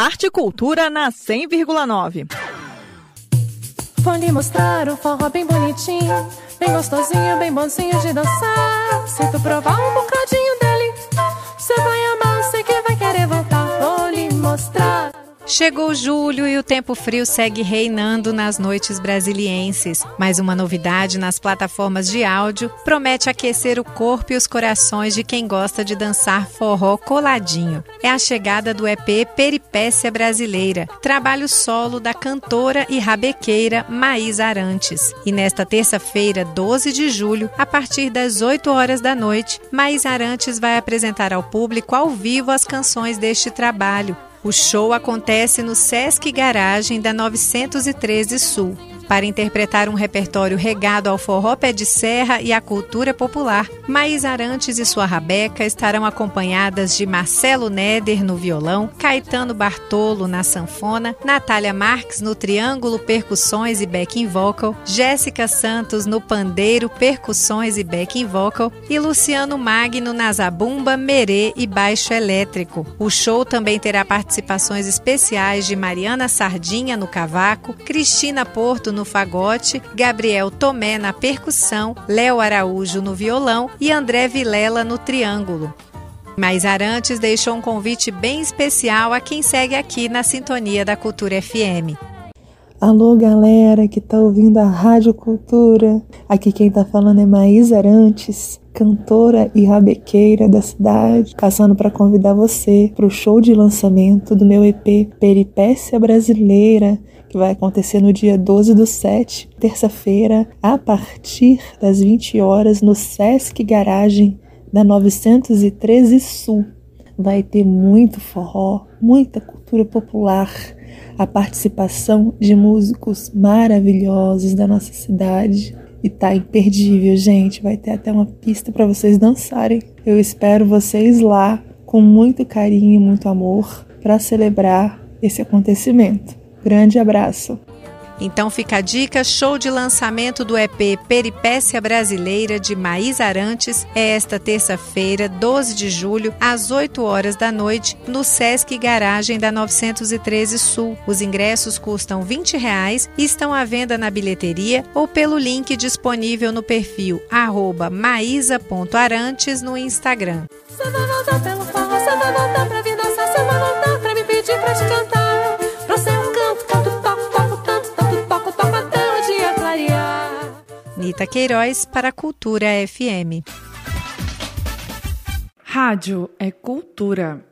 Arte e Cultura na 100,9. Vou lhe mostrar o forró bem bonitinho, bem gostosinho, bem bonzinho de dançar. Se tu provar um bocadinho Chegou julho e o tempo frio segue reinando nas noites brasilienses. Mas uma novidade nas plataformas de áudio promete aquecer o corpo e os corações de quem gosta de dançar forró coladinho. É a chegada do EP Peripécia Brasileira, trabalho solo da cantora e rabequeira Maís Arantes. E nesta terça-feira, 12 de julho, a partir das 8 horas da noite, Maís Arantes vai apresentar ao público ao vivo as canções deste trabalho, o show acontece no Sesc Garagem da 913 Sul para interpretar um repertório regado ao forró pé de serra e à cultura popular. Maís Arantes e sua rabeca estarão acompanhadas de Marcelo Neder no violão, Caetano Bartolo na sanfona, Natália Marques no triângulo, percussões e backing vocal, Jéssica Santos no pandeiro, percussões e backing vocal e Luciano Magno na zabumba, merê e baixo elétrico. O show também terá participações especiais de Mariana Sardinha no cavaco, Cristina Porto no no fagote, Gabriel Tomé na percussão, Léo Araújo no violão e André Vilela no triângulo. Mas Arantes deixou um convite bem especial a quem segue aqui na sintonia da Cultura FM. Alô, galera que tá ouvindo a Rádio Cultura. Aqui quem tá falando é Maís Arantes, cantora e rabequeira da cidade, passando para convidar você para o show de lançamento do meu EP Peripécia Brasileira, que vai acontecer no dia 12 do 7, terça-feira, a partir das 20 horas, no Sesc Garagem da 913 Sul. Vai ter muito forró, muita cultura popular, a participação de músicos maravilhosos da nossa cidade. E tá imperdível, gente. Vai ter até uma pista para vocês dançarem. Eu espero vocês lá com muito carinho e muito amor para celebrar esse acontecimento. Grande abraço. Então fica a dica: show de lançamento do EP Peripécia Brasileira de Maís Arantes é esta terça-feira, 12 de julho, às 8 horas da noite, no Sesc Garagem da 913 Sul. Os ingressos custam 20 reais e estão à venda na bilheteria ou pelo link disponível no perfil maísa.arantes no Instagram. Você vai voltar pelo Rita Queiroz para a Cultura FM. Rádio é cultura.